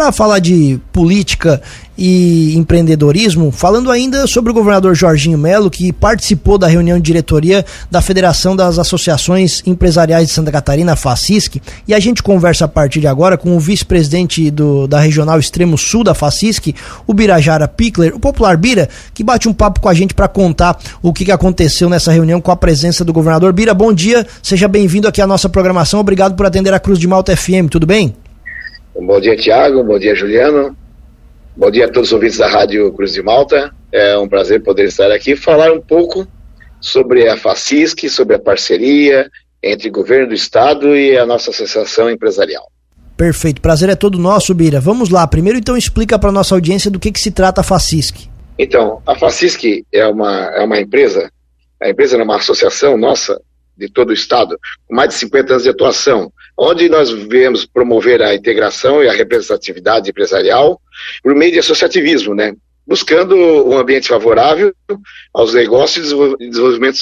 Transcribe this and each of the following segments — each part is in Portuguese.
para falar de política e empreendedorismo, falando ainda sobre o governador Jorginho Melo, que participou da reunião de diretoria da Federação das Associações Empresariais de Santa Catarina, FACISC, e a gente conversa a partir de agora com o vice-presidente da Regional Extremo Sul da FACISC, o Birajara Pickler, o popular Bira, que bate um papo com a gente para contar o que, que aconteceu nessa reunião com a presença do governador. Bira, bom dia, seja bem-vindo aqui à nossa programação, obrigado por atender a Cruz de Malta FM, tudo bem? Bom dia, Tiago, bom dia, Juliano. Bom dia a todos os ouvintes da Rádio Cruz de Malta. É um prazer poder estar aqui e falar um pouco sobre a FACISC, sobre a parceria entre o governo do estado e a nossa associação empresarial. Perfeito, prazer é todo nosso, Bira. Vamos lá, primeiro então explica para nossa audiência do que, que se trata a FACISC. Então, a FACISC é uma, é uma empresa, a empresa é uma associação nossa de todo o Estado, com mais de 50 anos de atuação, onde nós viemos promover a integração e a representatividade empresarial por meio de associativismo, né? buscando um ambiente favorável aos negócios e desenvolvimento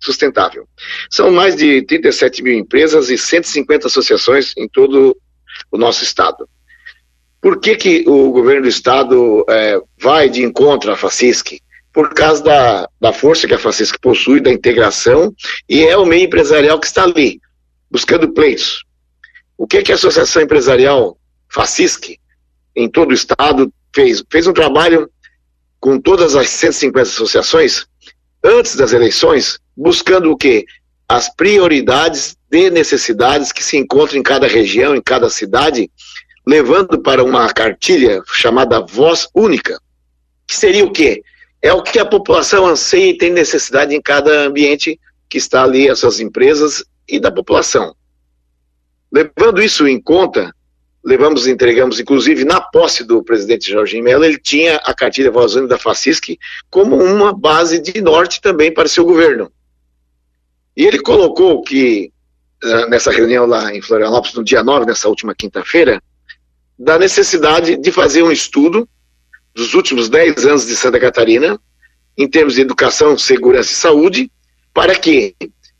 sustentável. São mais de 37 mil empresas e 150 associações em todo o nosso estado. Por que, que o governo do estado é, vai de encontro à FACISC? Por causa da, da força que a Francisca possui, da integração, e é o meio empresarial que está ali, buscando pleitos. O que, que a Associação Empresarial FACISC, em todo o estado, fez? Fez um trabalho com todas as 150 associações, antes das eleições, buscando o quê? As prioridades de necessidades que se encontram em cada região, em cada cidade, levando para uma cartilha chamada Voz Única, que seria o quê? É o que a população anseia e tem necessidade em cada ambiente que está ali, as suas empresas e da população. Levando isso em conta, levamos, entregamos, inclusive na posse do presidente Jorginho Mello, ele tinha a cartilha Voz da FACISC como uma base de norte também para seu governo. E ele colocou que, eh, nessa reunião lá em Florianópolis, no dia 9, nessa última quinta-feira, da necessidade de fazer um estudo dos últimos 10 anos de Santa Catarina, em termos de educação, segurança e saúde, para que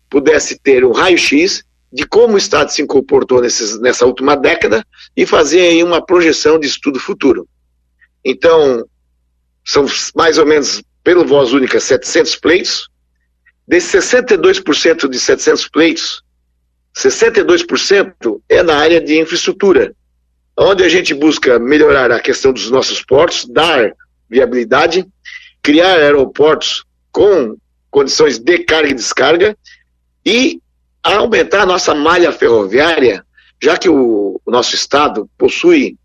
pudesse ter um raio-x de como o Estado se comportou nesses, nessa última década e fazer aí uma projeção de estudo futuro. Então, são mais ou menos, pelo voz única, 700 pleitos. Desses 62% de 700 pleitos, 62% é na área de infraestrutura, onde a gente busca melhorar a questão dos nossos portos, dar viabilidade, criar aeroportos com condições de carga e descarga e aumentar a nossa malha ferroviária, já que o, o nosso estado possui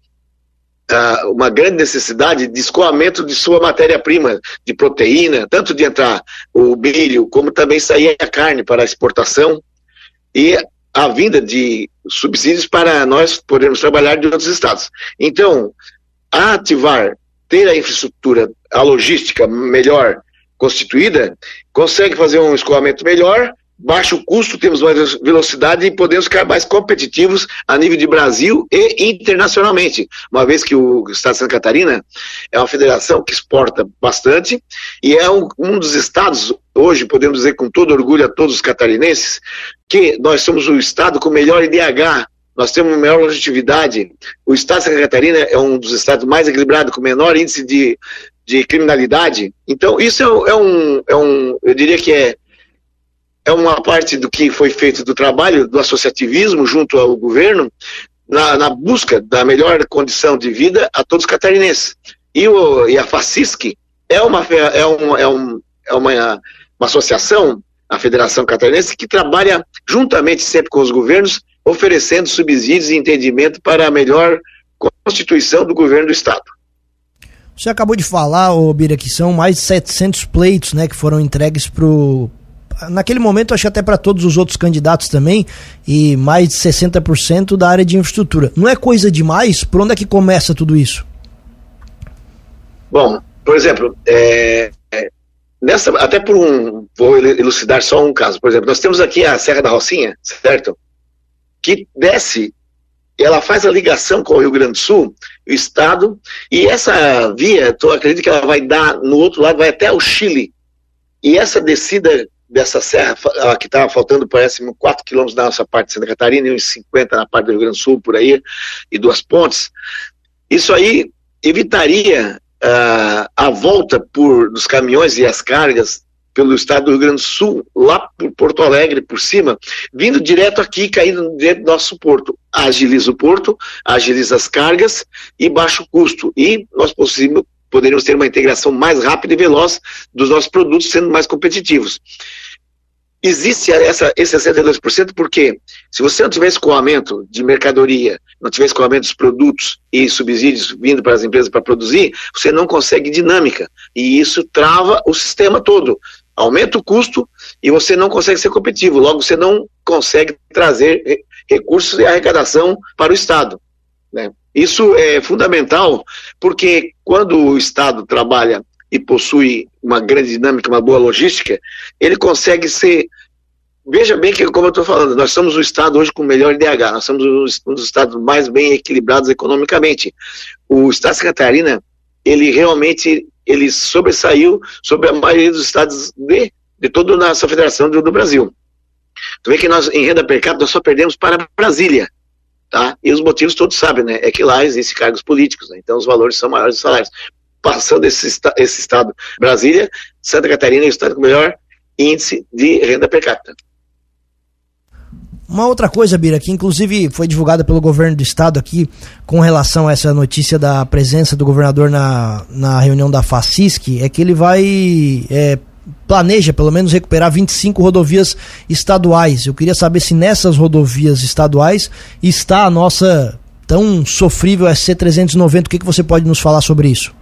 uh, uma grande necessidade de escoamento de sua matéria-prima, de proteína, tanto de entrar o milho, como também sair a carne para exportação. E a vinda de subsídios para nós podermos trabalhar de outros estados. Então, ativar, ter a infraestrutura, a logística melhor constituída, consegue fazer um escoamento melhor, baixo custo, temos mais velocidade e podemos ficar mais competitivos a nível de Brasil e internacionalmente, uma vez que o Estado de Santa Catarina é uma federação que exporta bastante e é um, um dos estados, hoje podemos dizer com todo orgulho a todos os catarinenses, que nós somos o estado com melhor IDH nós temos maior longevidade. O estado de Santa Catarina é um dos estados mais equilibrados, com menor índice de, de criminalidade. Então, isso é, é, um, é um, eu diria que é, é uma parte do que foi feito do trabalho do associativismo junto ao governo na, na busca da melhor condição de vida a todos os catarinenses. E, o, e a FACISC é uma, é, um, é, um, é uma, uma associação, a Federação Catarinense, que trabalha juntamente sempre com os governos, oferecendo subsídios e entendimento para a melhor constituição do governo do Estado. Você acabou de falar, ô Bira, que são mais de 700 pleitos né, que foram entregues para naquele momento, acho que até para todos os outros candidatos também, e mais de 60% da área de infraestrutura. Não é coisa demais? Por onde é que começa tudo isso? Bom, por exemplo, é, é, nessa, até por um. Vou elucidar só um caso. Por exemplo, nós temos aqui a Serra da Rocinha, certo? Que desce, ela faz a ligação com o Rio Grande do Sul, o estado, e essa via, eu acredito que ela vai dar no outro lado, vai até o Chile. E essa descida dessa serra que estava faltando, parece, 4 quilômetros da nossa parte de Santa Catarina e uns 50 na parte do Rio Grande do Sul, por aí, e duas pontes, Isso aí evitaria uh, a volta por dos caminhões e as cargas pelo estado do Rio Grande do Sul, lá por Porto Alegre, por cima, vindo direto aqui, caindo dentro do nosso porto. Agiliza o porto, agiliza as cargas e baixa o custo. E nós poderíamos ter uma integração mais rápida e veloz dos nossos produtos, sendo mais competitivos. Existe essa, esse 62% porque se você não tiver escoamento de mercadoria, não tiver escoamento dos produtos e subsídios vindo para as empresas para produzir, você não consegue dinâmica. E isso trava o sistema todo. Aumenta o custo e você não consegue ser competitivo. Logo, você não consegue trazer recursos e arrecadação para o Estado. Né? Isso é fundamental porque quando o Estado trabalha e possui uma grande dinâmica, uma boa logística, ele consegue ser. Veja bem que, como eu estou falando, nós somos o estado hoje com o melhor IDH, nós somos um dos estados mais bem equilibrados economicamente. O estado de Catarina, ele realmente ele sobressaiu sobre a maioria dos estados de, de toda a nossa federação do, do Brasil. Tu vê que nós, em renda per capita, só perdemos para Brasília. Tá? E os motivos todos sabem, né? É que lá existem cargos políticos, né? então os valores são maiores dos salários passando esse, esse estado, Brasília, Santa Catarina é o estado com o melhor índice de renda per capita. Uma outra coisa, Bira, que inclusive foi divulgada pelo governo do estado aqui com relação a essa notícia da presença do governador na, na reunião da FACISC, é que ele vai. É, planeja pelo menos recuperar 25 rodovias estaduais. Eu queria saber se nessas rodovias estaduais está a nossa tão sofrível SC390. O que, que você pode nos falar sobre isso?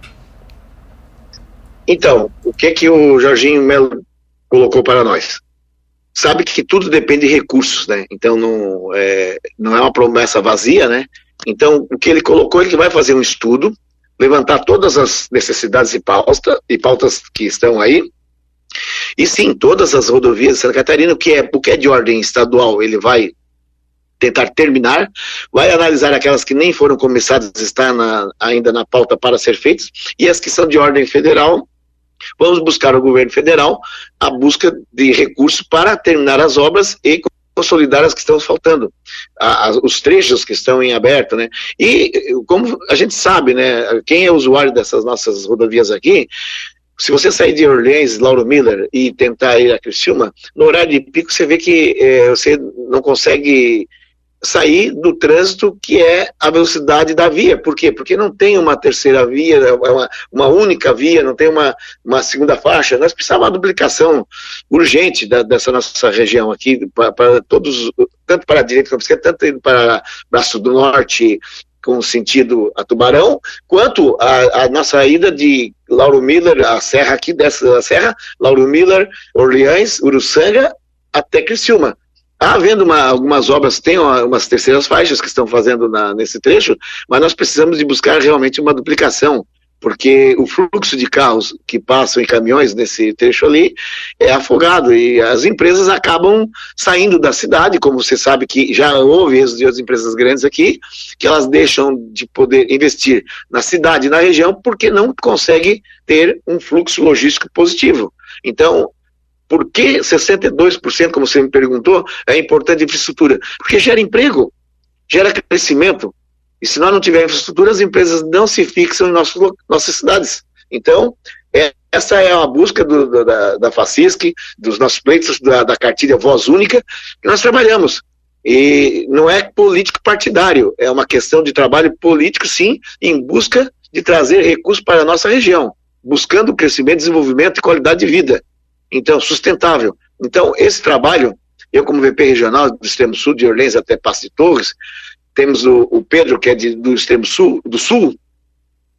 Então, o que que o Jorginho Melo colocou para nós? Sabe que tudo depende de recursos, né? Então não é, não é uma promessa vazia, né? Então o que ele colocou, ele vai fazer um estudo, levantar todas as necessidades e pautas, e pautas que estão aí, e sim, todas as rodovias de Santa Catarina, o que é, o que é de ordem estadual, ele vai tentar terminar, vai analisar aquelas que nem foram começadas, está na, ainda na pauta para ser feitas, e as que são de ordem federal, Vamos buscar o governo federal a busca de recursos para terminar as obras e consolidar as que estão faltando, a, a, os trechos que estão em aberto, né? E como a gente sabe, né? Quem é usuário dessas nossas rodovias aqui, se você sair de Orleans, Lauro Miller e tentar ir a Criciúma, no horário de pico você vê que é, você não consegue sair do trânsito que é a velocidade da via. Por quê? Porque não tem uma terceira via, é uma, uma única via, não tem uma, uma segunda faixa. Nós precisamos uma duplicação urgente da, dessa nossa região aqui, para, todos, tanto para a direita como para a esquerda, tanto para Braço do Norte, com sentido a Tubarão, quanto a, a, nossa ida de Lauro Miller, a serra aqui dessa serra, Lauro Miller, Orleans, Uruçanga, até Criciúma. Havendo uma, algumas obras, tem umas terceiras faixas que estão fazendo na, nesse trecho, mas nós precisamos de buscar realmente uma duplicação, porque o fluxo de carros que passam em caminhões nesse trecho ali é afogado e as empresas acabam saindo da cidade, como você sabe que já houve isso de outras empresas grandes aqui, que elas deixam de poder investir na cidade e na região porque não conseguem ter um fluxo logístico positivo. Então, por que 62%, como você me perguntou, é importante infraestrutura? Porque gera emprego, gera crescimento. E se nós não tivermos infraestrutura, as empresas não se fixam em nossos, nossas cidades. Então, é, essa é a busca do, da, da FACISC, dos nossos pleitos, da, da cartilha Voz Única, que nós trabalhamos. E não é político partidário, é uma questão de trabalho político, sim, em busca de trazer recursos para a nossa região, buscando crescimento, desenvolvimento e qualidade de vida. Então, sustentável. Então, esse trabalho, eu como VP regional do extremo sul, de Orleans até Passo de Torres, temos o, o Pedro, que é de, do extremo sul, do sul,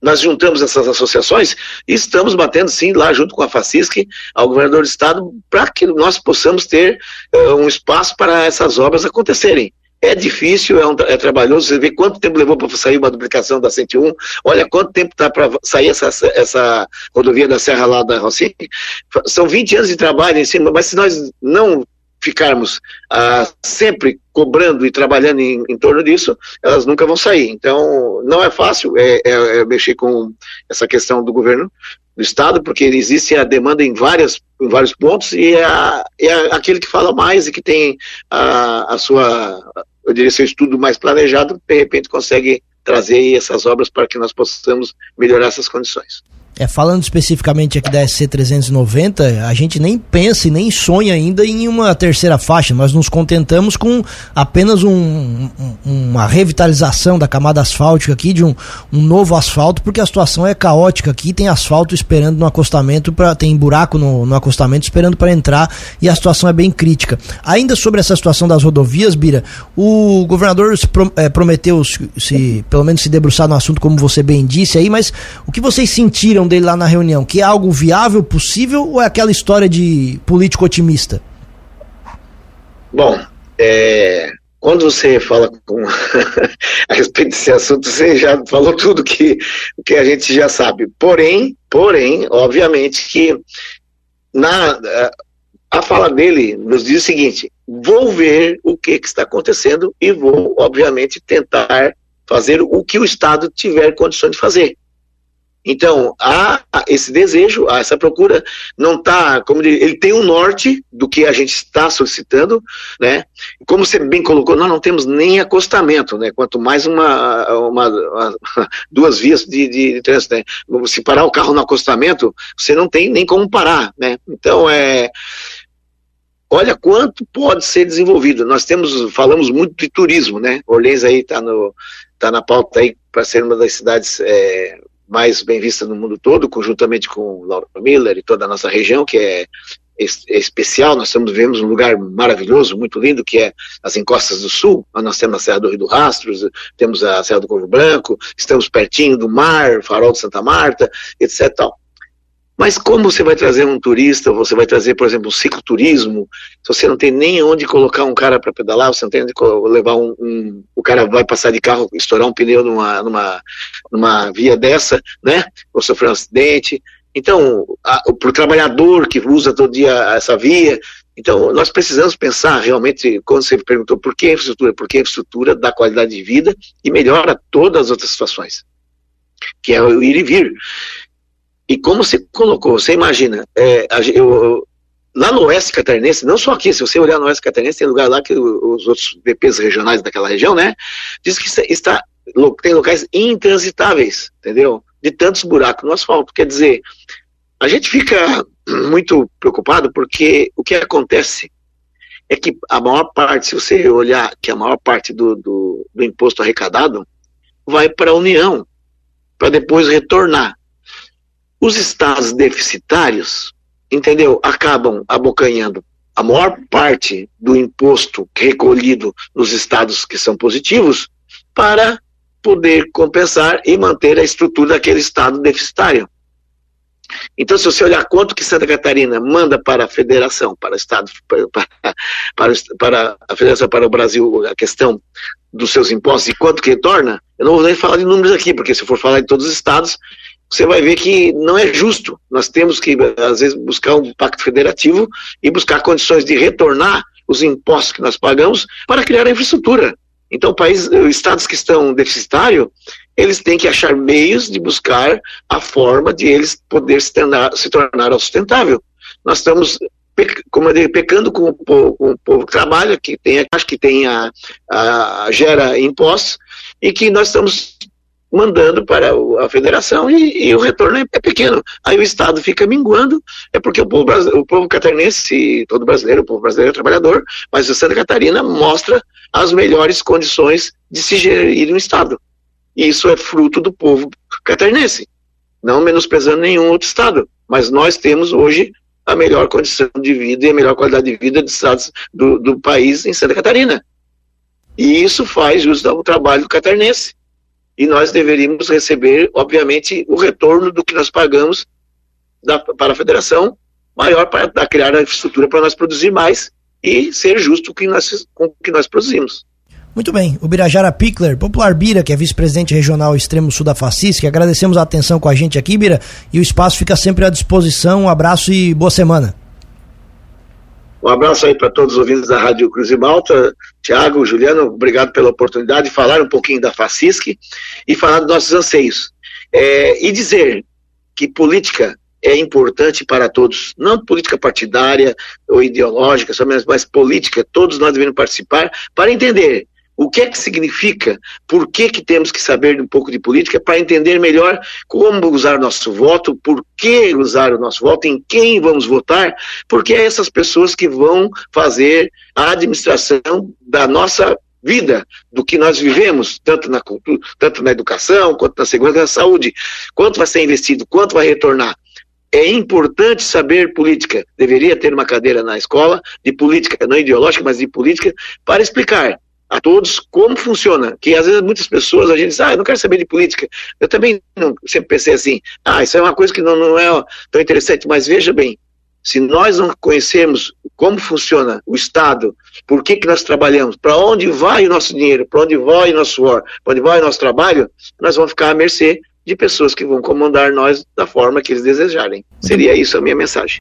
nós juntamos essas associações e estamos batendo sim lá junto com a FACISC ao governador do estado para que nós possamos ter uh, um espaço para essas obras acontecerem. É difícil, é, um, é, trabalhoso. Você vê quanto tempo levou para sair uma duplicação da 101. Olha quanto tempo está para sair essa, essa rodovia da Serra lá da Rocinha. São 20 anos de trabalho em cima, mas se nós não ficarmos ah, sempre cobrando e trabalhando em, em, torno disso, elas nunca vão sair. Então, não é fácil é, é, é mexer com essa questão do governo do Estado, porque existe a demanda em, várias, em vários pontos e é, é aquele que fala mais e que tem a, a sua, eu diria, seu estudo mais planejado, de repente consegue trazer essas obras para que nós possamos melhorar essas condições. É, falando especificamente aqui da SC390, a gente nem pensa e nem sonha ainda em uma terceira faixa. Nós nos contentamos com apenas um, um, uma revitalização da camada asfáltica aqui, de um, um, novo asfalto, porque a situação é caótica aqui. Tem asfalto esperando no acostamento, pra, tem buraco no, no acostamento esperando para entrar e a situação é bem crítica. Ainda sobre essa situação das rodovias, Bira, o governador se, é, prometeu se, se, pelo menos se debruçar no assunto, como você bem disse aí, mas o que vocês sentiram dele lá na reunião? Que é algo viável, possível ou é aquela história de político otimista? Bom, é, quando você fala com a respeito desse assunto, você já falou tudo que, que a gente já sabe. Porém, porém, obviamente que na, a fala dele nos diz o seguinte: vou ver o que, que está acontecendo e vou, obviamente, tentar fazer o que o Estado tiver condições de fazer. Então, há esse desejo, há essa procura, não está, como ele tem um norte do que a gente está solicitando, né? Como você bem colocou, nós não temos nem acostamento, né? Quanto mais uma, uma, uma duas vias de, de, de trânsito, né? Se parar o carro no acostamento, você não tem nem como parar, né? Então, é olha quanto pode ser desenvolvido. Nós temos, falamos muito de turismo, né? Orleans aí está no, tá na pauta aí para ser uma das cidades é, mais bem vista no mundo todo, conjuntamente com Laura Miller e toda a nossa região, que é, é especial. Nós estamos vivemos um lugar maravilhoso, muito lindo, que é as encostas do sul. Nós temos a Serra do Rio do Rastros, temos a Serra do Corvo Branco, estamos pertinho do mar, Farol de Santa Marta, etc. Tal. Mas como você vai trazer um turista, você vai trazer, por exemplo, um cicloturismo, se você não tem nem onde colocar um cara para pedalar, você não tem onde levar um, um, O cara vai passar de carro, estourar um pneu numa, numa, numa via dessa, né? Ou sofrer um acidente. Então, para o trabalhador que usa todo dia essa via, então, nós precisamos pensar realmente, quando você perguntou por que infraestrutura, por que a infraestrutura dá qualidade de vida e melhora todas as outras situações, que é o ir e vir. E como você colocou, você imagina, é, eu, lá no Oeste Catarinense, não só aqui, se você olhar no Oeste Catarinense, tem lugar lá que os outros VPs regionais daquela região, né, diz que está, tem locais intransitáveis, entendeu? De tantos buracos no asfalto. Quer dizer, a gente fica muito preocupado porque o que acontece é que a maior parte, se você olhar que a maior parte do, do, do imposto arrecadado vai para a União, para depois retornar. Os estados deficitários, entendeu? Acabam abocanhando a maior parte do imposto recolhido nos estados que são positivos para poder compensar e manter a estrutura daquele estado deficitário. Então, se você olhar quanto que Santa Catarina manda para a federação, para o Estado, para, para, para, a federação, para o Brasil, a questão dos seus impostos e quanto que retorna, eu não vou nem falar de números aqui, porque se for falar de todos os estados, você vai ver que não é justo. Nós temos que, às vezes, buscar um pacto federativo e buscar condições de retornar os impostos que nós pagamos para criar a infraestrutura. Então, países, estados que estão deficitários, eles têm que achar meios de buscar a forma de eles poder se tornar, se tornar sustentável. Nós estamos como eu digo, pecando com o, povo, com o povo que trabalha, que tem, acho que tem a, a, gera impostos, e que nós estamos mandando para a federação e, e, o retorno é, é, pequeno. Aí o Estado fica minguando, é porque o povo, o povo catarinense, todo brasileiro, o povo brasileiro é trabalhador, mas o Santa Catarina mostra as melhores condições de se gerir um Estado. E isso é fruto do povo catarinense, não menosprezando nenhum outro Estado. Mas nós temos hoje a melhor condição de vida e a melhor qualidade de vida dos estados do, do país em Santa Catarina. E isso faz jus ao trabalho catarinense e nós deveríamos receber, obviamente, o retorno do que nós pagamos da, para a federação, maior para criar a infraestrutura para nós produzir mais e ser justo que nós, com o que nós produzimos. Muito bem, o Birajara Pickler, Popular Bira, que é vice-presidente regional extremo sul da que agradecemos a atenção com a gente aqui, Bira, e o espaço fica sempre à disposição. Um abraço e boa semana. Um abraço aí para todos os ouvintes da Rádio Cruz e Malta. Tiago, Juliano, obrigado pela oportunidade de falar um pouquinho da FACISC e falar dos nossos anseios. É, e dizer que política é importante para todos, não política partidária ou ideológica, mas, mas política, todos nós devemos participar para entender o que é que significa, por que, que temos que saber um pouco de política para entender melhor como usar nosso voto, por que usar o nosso voto, em quem vamos votar, porque é essas pessoas que vão fazer a administração da nossa vida, do que nós vivemos, tanto na cultura, tanto na educação, quanto na segurança na saúde, quanto vai ser investido, quanto vai retornar. É importante saber política. Deveria ter uma cadeira na escola de política, não ideológica, mas de política, para explicar a todos como funciona. Que às vezes muitas pessoas a gente diz, ah, eu não quero saber de política. Eu também não, sempre pensei assim, ah, isso é uma coisa que não, não é tão interessante, mas veja bem, se nós não conhecermos como funciona o Estado, por que, que nós trabalhamos, para onde vai o nosso dinheiro, para onde vai o nosso suor, para onde vai o nosso trabalho, nós vamos ficar à mercê de pessoas que vão comandar nós da forma que eles desejarem. Seria isso a minha mensagem.